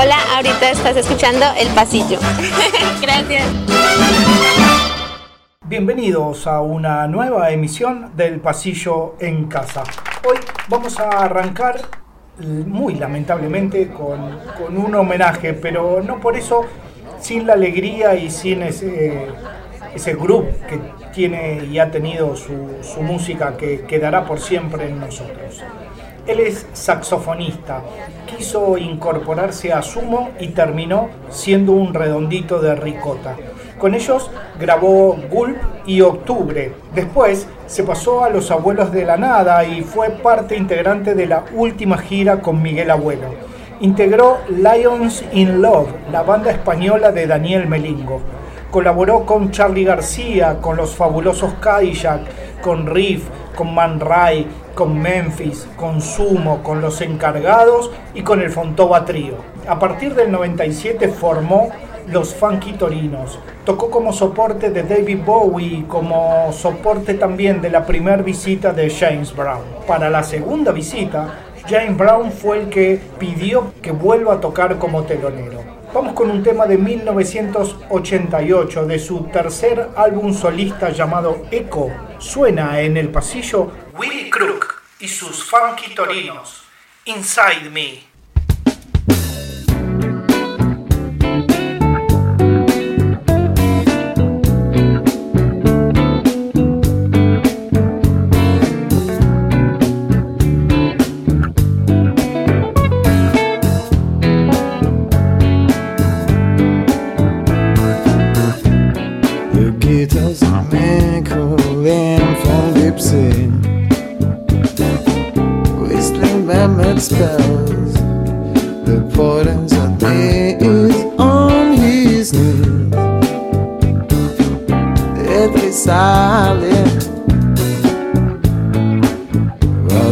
Hola, ahorita estás escuchando El Pasillo. Gracias. Bienvenidos a una nueva emisión del Pasillo en Casa. Hoy vamos a arrancar muy lamentablemente con, con un homenaje, pero no por eso sin la alegría y sin ese, ese grupo que tiene y ha tenido su, su música que quedará por siempre en nosotros. Él es saxofonista, quiso incorporarse a Sumo y terminó siendo un redondito de ricota. Con ellos grabó Gulp y Octubre. Después se pasó a Los Abuelos de la Nada y fue parte integrante de la última gira con Miguel Abuelo. Integró Lions in Love, la banda española de Daniel Melingo. Colaboró con Charlie García, con los fabulosos Cadillac, con Riff, con Man Ray, con Memphis, con Sumo, con Los Encargados y con el Fontoba Trío. A partir del 97 formó los Funky Torinos. Tocó como soporte de David Bowie, como soporte también de la primera visita de James Brown. Para la segunda visita, James Brown fue el que pidió que vuelva a tocar como telonero. Vamos con un tema de 1988 de su tercer álbum solista llamado Echo. Suena en el pasillo Willie Crook y sus Funky Torinos. Inside Me.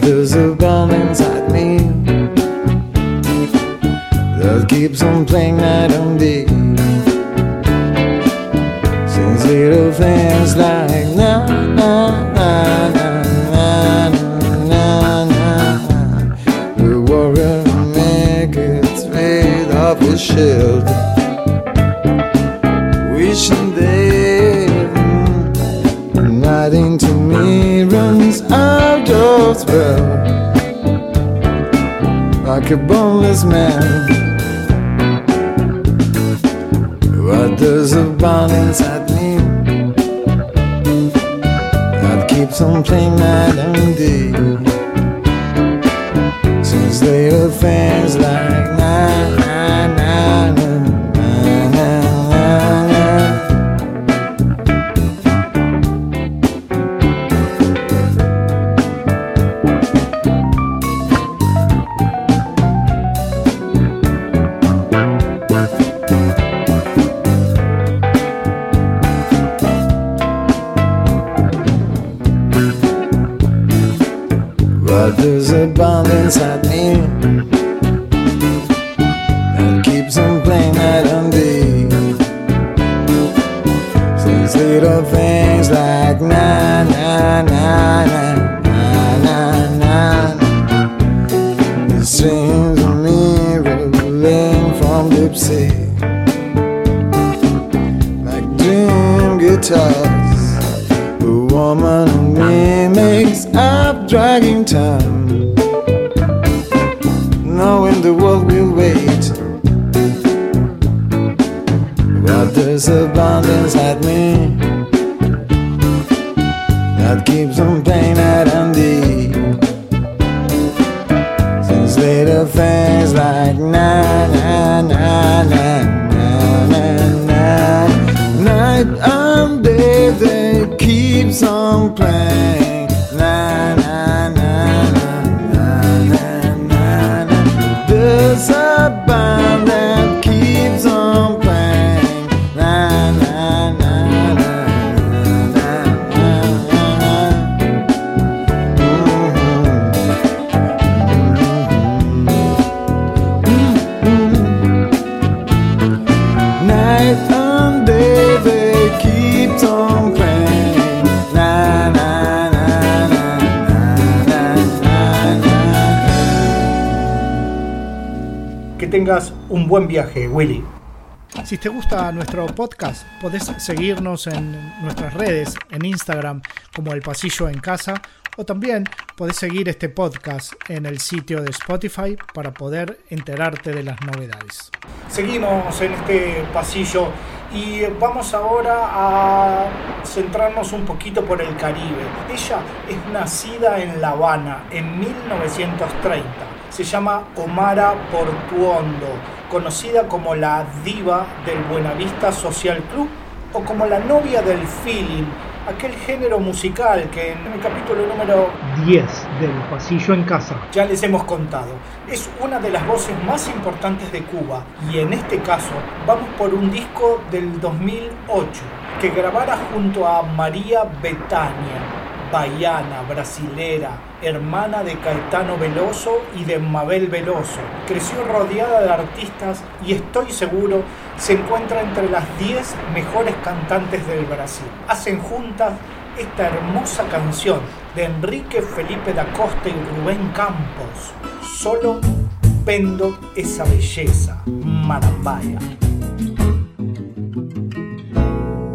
There's a gun inside me. That keeps on like something I don't do. Since they were fans like keeps on playing tengas un buen viaje, Willy. Si te gusta nuestro podcast, podés seguirnos en nuestras redes, en Instagram como El Pasillo en Casa, o también podés seguir este podcast en el sitio de Spotify para poder enterarte de las novedades. Seguimos en este pasillo y vamos ahora a centrarnos un poquito por el Caribe. Ella es nacida en La Habana en 1930. Se llama Omara Portuondo conocida como la diva del Buenavista Social Club o como la novia del feeling, aquel género musical que en el capítulo número 10 del Pasillo en Casa ya les hemos contado. Es una de las voces más importantes de Cuba y en este caso vamos por un disco del 2008 que grabara junto a María Betania baiana, brasilera, hermana de Caetano Veloso y de Mabel Veloso. Creció rodeada de artistas y estoy seguro se encuentra entre las 10 mejores cantantes del Brasil. Hacen juntas esta hermosa canción de Enrique Felipe da Costa y Rubén Campos. Solo vendo esa belleza, Marambaya.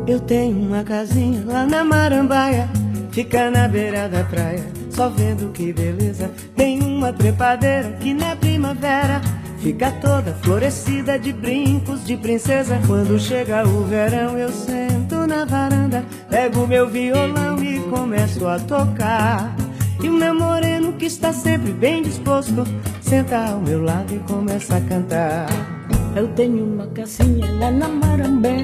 Eu tenho uma casinha lá na Marambaia Fica na beira da praia, só vendo que beleza. Tem uma trepadeira que na primavera fica toda florescida de brincos de princesa. Quando chega o verão, eu sento na varanda, pego meu violão e começo a tocar. E o meu moreno, que está sempre bem disposto, senta ao meu lado e começa a cantar. Eu tenho uma casinha lá na Marambeia,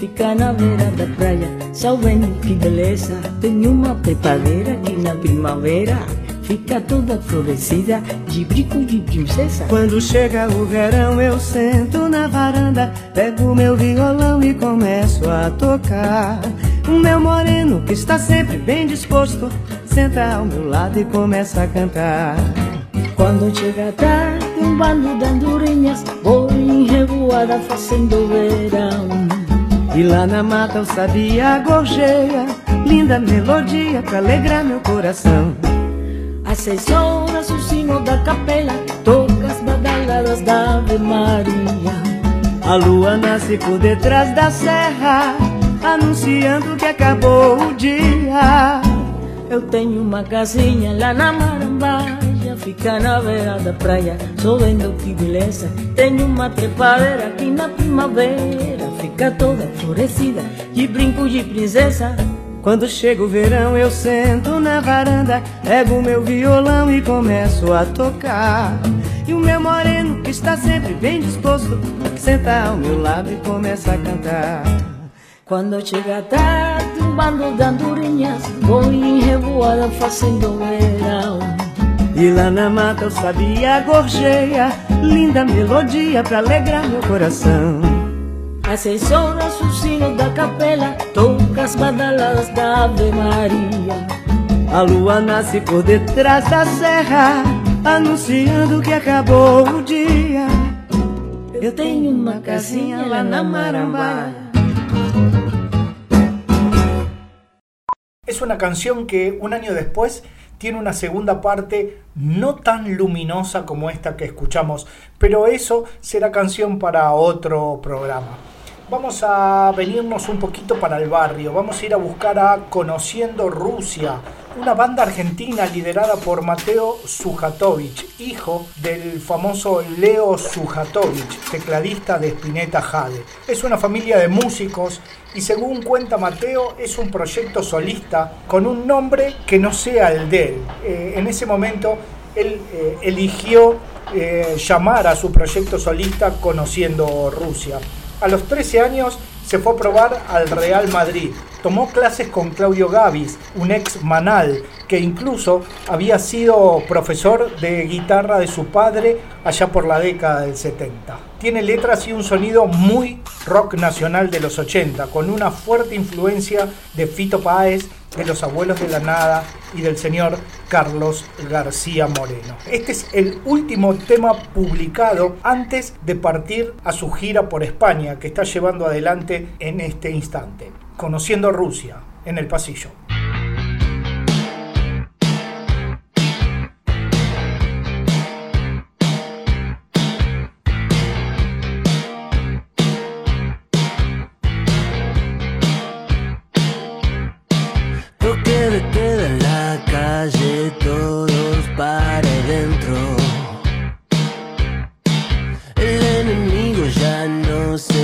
fica na beira da praia. Só vendo que beleza, tenho uma trepadeira que na primavera fica toda florescida de brinco de princesa. Quando chega o verão, eu sento na varanda, pego meu violão e começo a tocar. O meu moreno, que está sempre bem disposto, senta ao meu lado e começa a cantar. Quando chega tarde, um bando de andorinhas Vou em revoada fazendo verão. E lá na mata eu sabia gorjeia Linda melodia pra alegrar meu coração. Às seis horas o sino da capela Toca as badaladas da Ave Maria. A lua nasce por detrás da serra Anunciando que acabou o dia. Eu tenho uma casinha lá na Marambá fica na beira da praia, só vendo que beleza. Tenho uma trepadeira aqui na primavera, fica toda florescida, de brinco de princesa. Quando chega o verão, eu sento na varanda, pego meu violão e começo a tocar. E o meu moreno, que está sempre bem disposto, senta ao meu lado e começa a cantar. Quando chega tarde, um bando de andorinhas, vou em revoada fazendo verão. E lá na mata eu sabia gorjeia, linda melodia pra alegrar meu coração. Às o sino da capela toca as badaladas da Ave Maria. A lua nasce por detrás da serra, anunciando que acabou o dia. Eu tenho uma casinha lá na Marambaia. Es una canción que un año después tiene una segunda parte no tan luminosa como esta que escuchamos, pero eso será canción para otro programa. Vamos a venirnos un poquito para el barrio, vamos a ir a buscar a Conociendo Rusia, una banda argentina liderada por Mateo Sujatovich, hijo del famoso Leo Sujatovich, tecladista de Spinetta Jade. Es una familia de músicos y según cuenta Mateo es un proyecto solista con un nombre que no sea el de él. Eh, en ese momento él eh, eligió eh, llamar a su proyecto solista Conociendo Rusia. A los 13 años se fue a probar al Real Madrid. Tomó clases con Claudio Gavis, un ex manal, que incluso había sido profesor de guitarra de su padre allá por la década del 70. Tiene letras y un sonido muy rock nacional de los 80, con una fuerte influencia de Fito Páez, de los abuelos de la nada y del señor Carlos García Moreno. Este es el último tema publicado antes de partir a su gira por España que está llevando adelante en este instante, conociendo Rusia en el pasillo.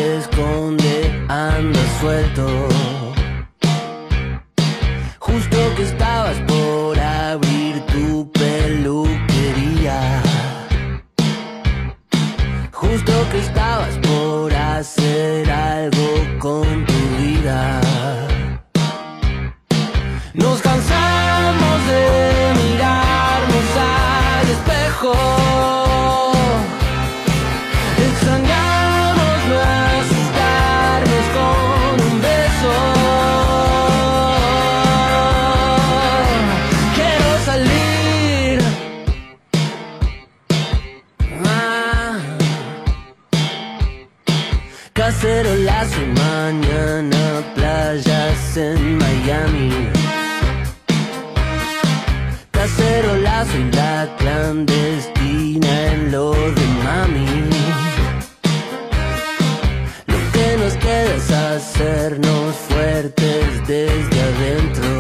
esconde, anda suelto. Justo que estabas por abrir tu peluquería. Justo que estabas. Cacerolazo y mañana playas en Miami. Cacerolazo y la clandestina en lo de mami. Lo que nos queda es hacernos fuertes desde adentro.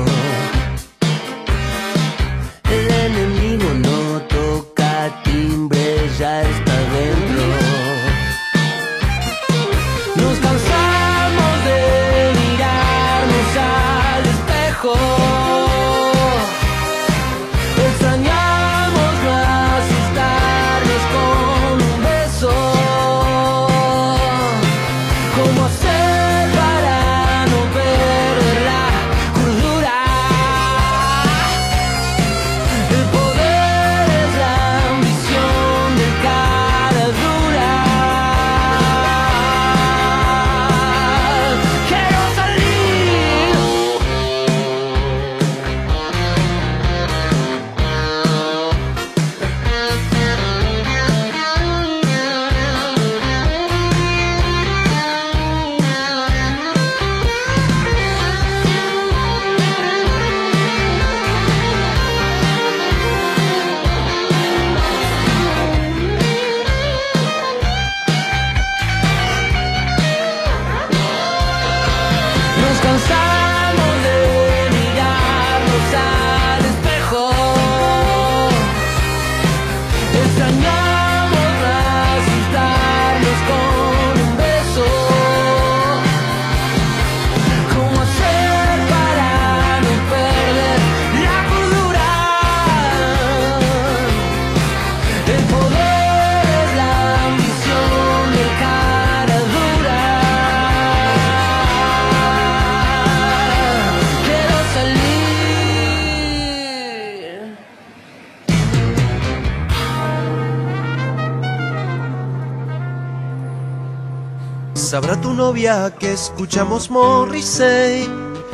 Sabrá tu novia que escuchamos Morrissey,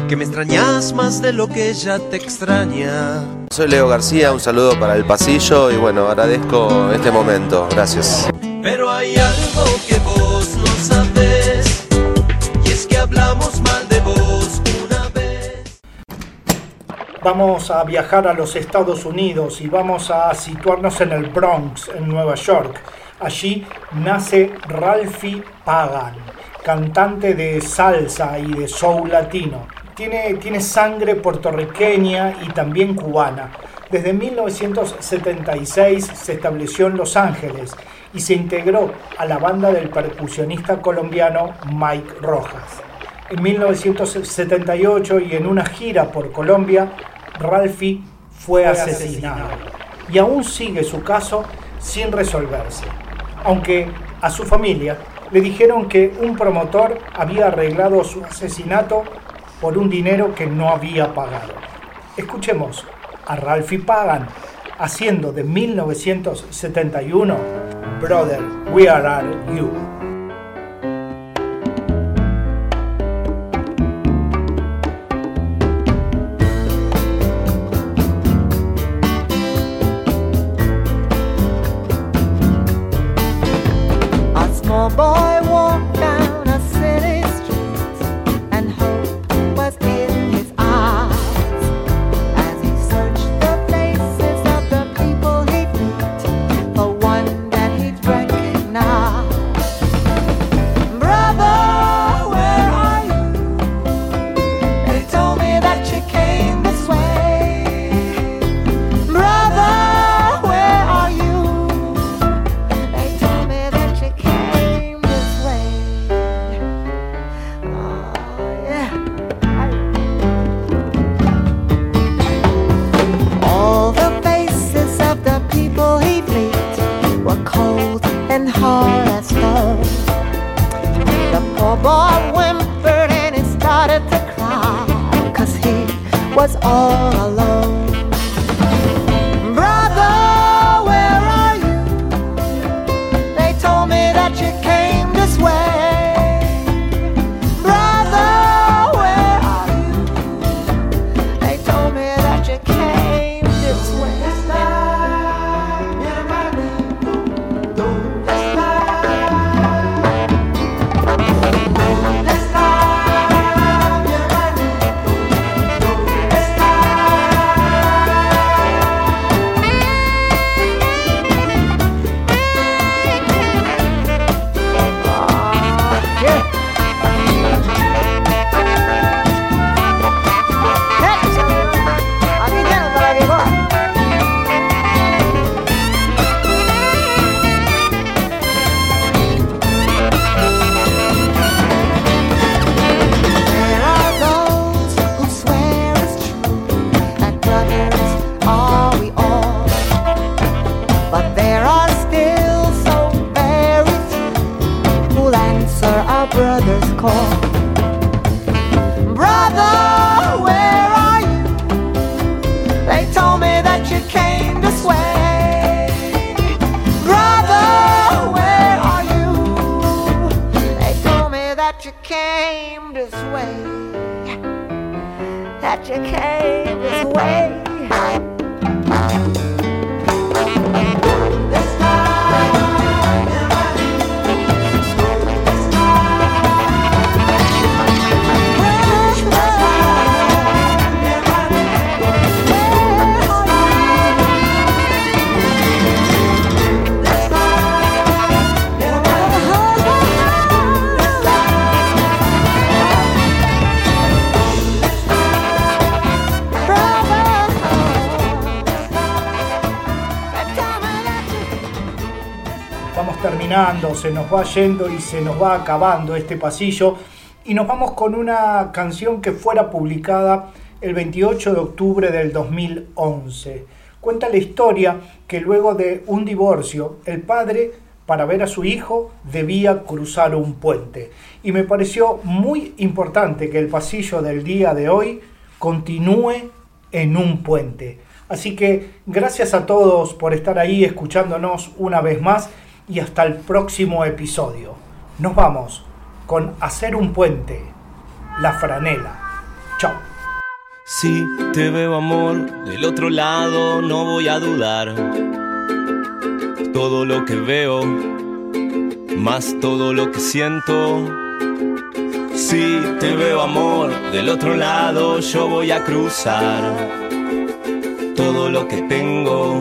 que me extrañas más de lo que ella te extraña. Soy Leo García, un saludo para el pasillo y bueno, agradezco este momento. Gracias. Pero hay algo que vos no sabes, y es que hablamos mal de vos una vez. Vamos a viajar a los Estados Unidos y vamos a situarnos en el Bronx, en Nueva York. Allí nace Ralphie Pagan, cantante de salsa y de soul latino. Tiene, tiene sangre puertorriqueña y también cubana. Desde 1976 se estableció en Los Ángeles y se integró a la banda del percusionista colombiano Mike Rojas. En 1978 y en una gira por Colombia, Ralphie fue asesinado y aún sigue su caso sin resolverse, aunque a su familia le dijeron que un promotor había arreglado su asesinato por un dinero que no había pagado. Escuchemos a Ralphie Pagan haciendo de 1971 Brother, Where Are You? Boy were cold and hard as stone. The poor boy whimpered and he started to cry, cause he was all alone. You came this way. That you came this way. Terminando, se nos va yendo y se nos va acabando este pasillo y nos vamos con una canción que fuera publicada el 28 de octubre del 2011. Cuenta la historia que luego de un divorcio, el padre para ver a su hijo debía cruzar un puente. Y me pareció muy importante que el pasillo del día de hoy continúe en un puente. Así que gracias a todos por estar ahí escuchándonos una vez más y hasta el próximo episodio. Nos vamos con Hacer un puente, la franela. Chao. Si te veo amor del otro lado, no voy a dudar. Todo lo que veo, más todo lo que siento. Si te veo amor del otro lado, yo voy a cruzar. Todo lo que tengo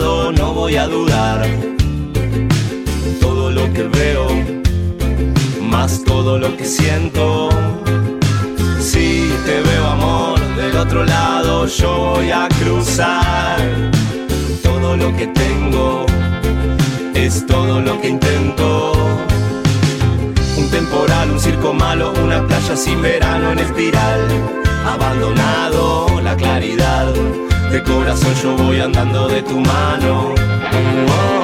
No voy a dudar. Todo lo que veo, más todo lo que siento. Si te veo amor del otro lado, yo voy a cruzar. Todo lo que tengo es todo lo que intento. Un temporal, un circo malo, una playa sin verano en espiral. Abandonado la claridad, de corazón yo voy andando de tu mano. Oh,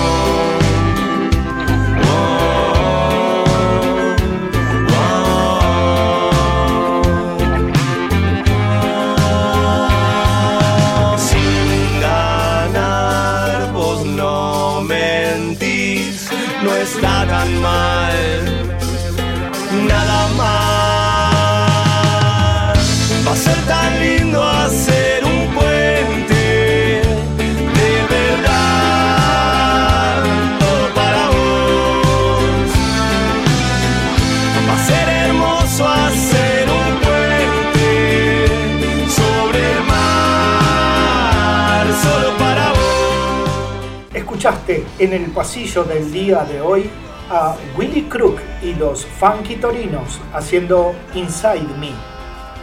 Escuchaste en el pasillo del día de hoy a Willy Crook y los Funky Torinos haciendo Inside Me.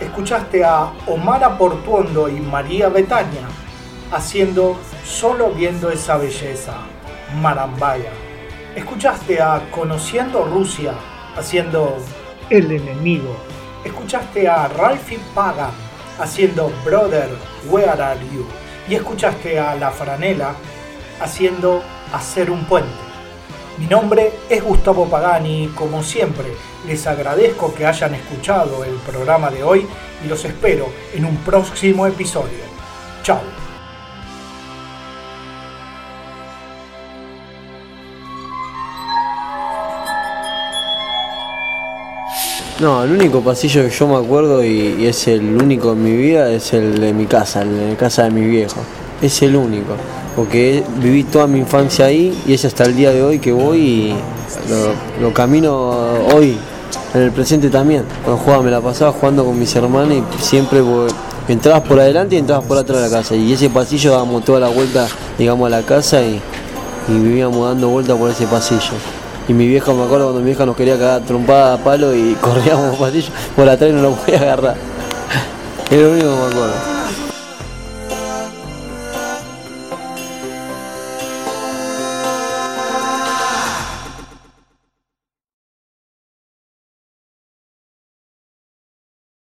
Escuchaste a Omar Portuondo y María Betania haciendo Solo viendo esa belleza, Marambaya. Escuchaste a Conociendo Rusia haciendo El enemigo. Escuchaste a Ralphie Pagan haciendo Brother, Where Are You? Y escuchaste a La Franela haciendo Hacer un puente. Mi nombre es Gustavo Pagani y como siempre les agradezco que hayan escuchado el programa de hoy y los espero en un próximo episodio. Chao. No, el único pasillo que yo me acuerdo y, es el único en mi vida es el de mi casa, el de casa de mi viejo. Es el único, porque viví toda mi infancia ahí y es hasta el día de hoy que voy y lo, camino hoy, en el presente también. Cuando jugaba me la pasaba jugando con mis hermanos y siempre entrabas por adelante y entrabas por atrás de la casa. Y ese pasillo dábamos toda la vuelta, digamos, a la casa y, vivíamos dando vueltas por ese pasillo. Y mi vieja, me acuerdo cuando mi vieja nos quería cagar trompada a palo y corríamos pasillo por atrás y no lo podía agarrar. Es lo único que me acuerdo.